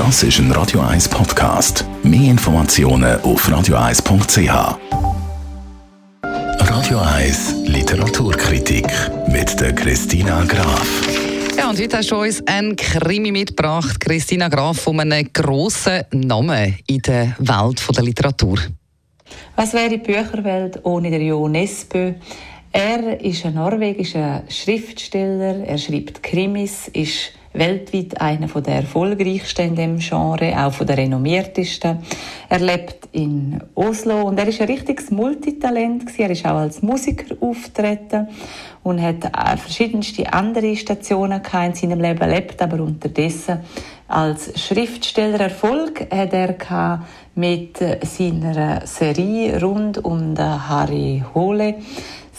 Das ist ein Radio 1 Podcast. Mehr Informationen auf radio1.ch. Radio 1 Literaturkritik mit der Christina Graf. Ja, und heute hast du uns einen Krimi mitgebracht, Christina Graf, von einem grossen Namen in der Welt der Literatur. Was wäre die Bücherwelt ohne den Jo Nesbø? Er ist ein norwegischer Schriftsteller, er schreibt Krimis, ist weltweit einer der erfolgreichsten in dem Genre, auch von der renommiertesten. Er lebt in Oslo und er ist ein richtiges Multitalent. Er ist auch als Musiker auftreten und hat verschiedenste andere Stationen in seinem Leben, lebt aber unterdessen als Schriftsteller. Erfolg hat er mit seiner Serie rund um Harry Hole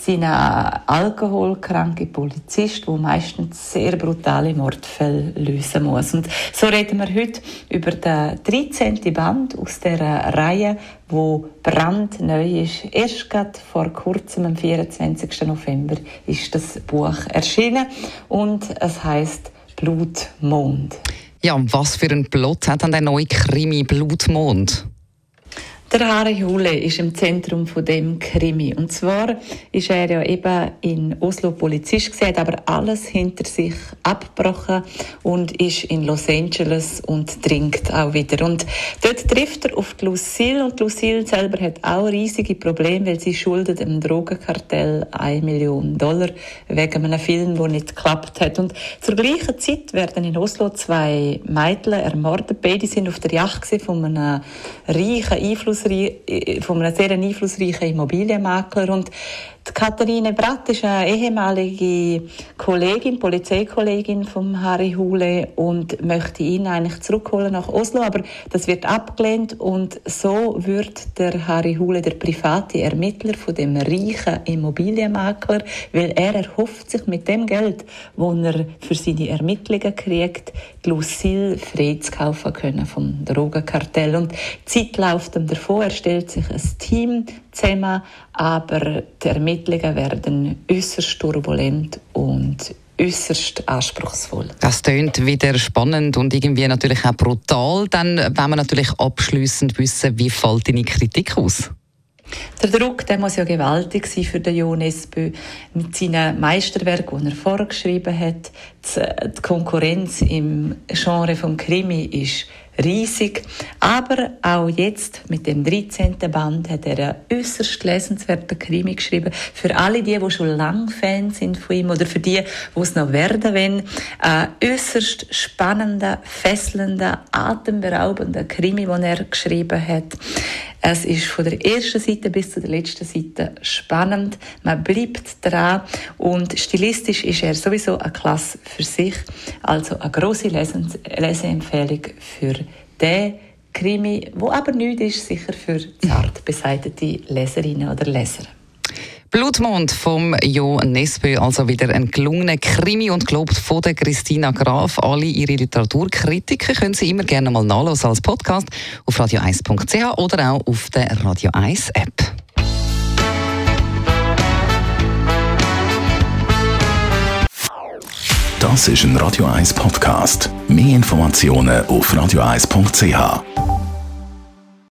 sind alkoholkranke Polizist, der meistens sehr brutale Mordfälle lösen muss. Und so reden wir heute über den 13. Band aus der Reihe, wo brandneu ist. Erst gerade vor kurzem, am 24. November, ist das Buch erschienen und es heißt Blutmond. Ja, was für ein Plot hat dann der neue Krimi Blutmond? Der Harry Hule ist im Zentrum von dem Krimi. Und zwar ist er ja eben in Oslo Polizist gesehen, aber alles hinter sich abgebrochen und ist in Los Angeles und trinkt auch wieder. Und dort trifft er auf Lucille und Lucille selber hat auch riesige Probleme, weil sie schuldet dem Drogenkartell eine Million Dollar wegen einem Film, der nicht geklappt hat. Und zur gleichen Zeit werden in Oslo zwei Mädchen ermordet. Beide sind auf der Yacht von einem reichen Einfluss von einem sehr einflussreichen Immobilienmakler. Und Katharine Bratt ist eine ehemalige Kollegin, Polizeikollegin von Harry Hule und möchte ihn eigentlich zurückholen nach Oslo, aber das wird abgelehnt und so wird der Harry Hule der private Ermittler von dem reichen Immobilienmakler, weil er erhofft sich mit dem Geld, wo er für seine Ermittlungen kriegt, die Lucille frei zu kaufen können vom Drogenkartell. Und die Zeit läuft ihm davon, er stellt sich ein Team zusammen, aber die Ermittlungen werden äußerst turbulent und äußerst anspruchsvoll. Das tönt wieder spannend und irgendwie natürlich auch brutal. Dann wollen wir natürlich abschließend wissen, wie fällt deine Kritik aus? Der Druck der muss ja gewaltig sein für den Jo Nesbø mit seinen Meisterwerken, die er vorgeschrieben hat. Die Konkurrenz im Genre vom Krimi ist riesig. Aber auch jetzt mit dem 13. Band hat er einen äußerst lesenswerten Krimi geschrieben. Für alle die, die schon lange Fans sind von ihm oder für die, die es noch werden wollen. Ein äußerst spannender, fesselnder, atemberaubender Krimi, den er geschrieben hat. Es ist von der ersten Seite bis zur letzten Seite spannend. Man bleibt dran und stilistisch ist er sowieso eine Klasse für sich. Also eine große Leseempfehlung für den Krimi, wo aber nichts ist, sicher für zart beseitete Leserinnen oder Leser. Blutmond vom Jo Nesbø, also wieder ein gelungener Krimi und gelobt von der Christina Graf. Alle ihre Literaturkritiken können Sie immer gerne mal nachlesen als Podcast auf radio1.ch oder auch auf der Radio 1 App. Das ist ein Radio 1 Podcast. Mehr Informationen auf radio1.ch.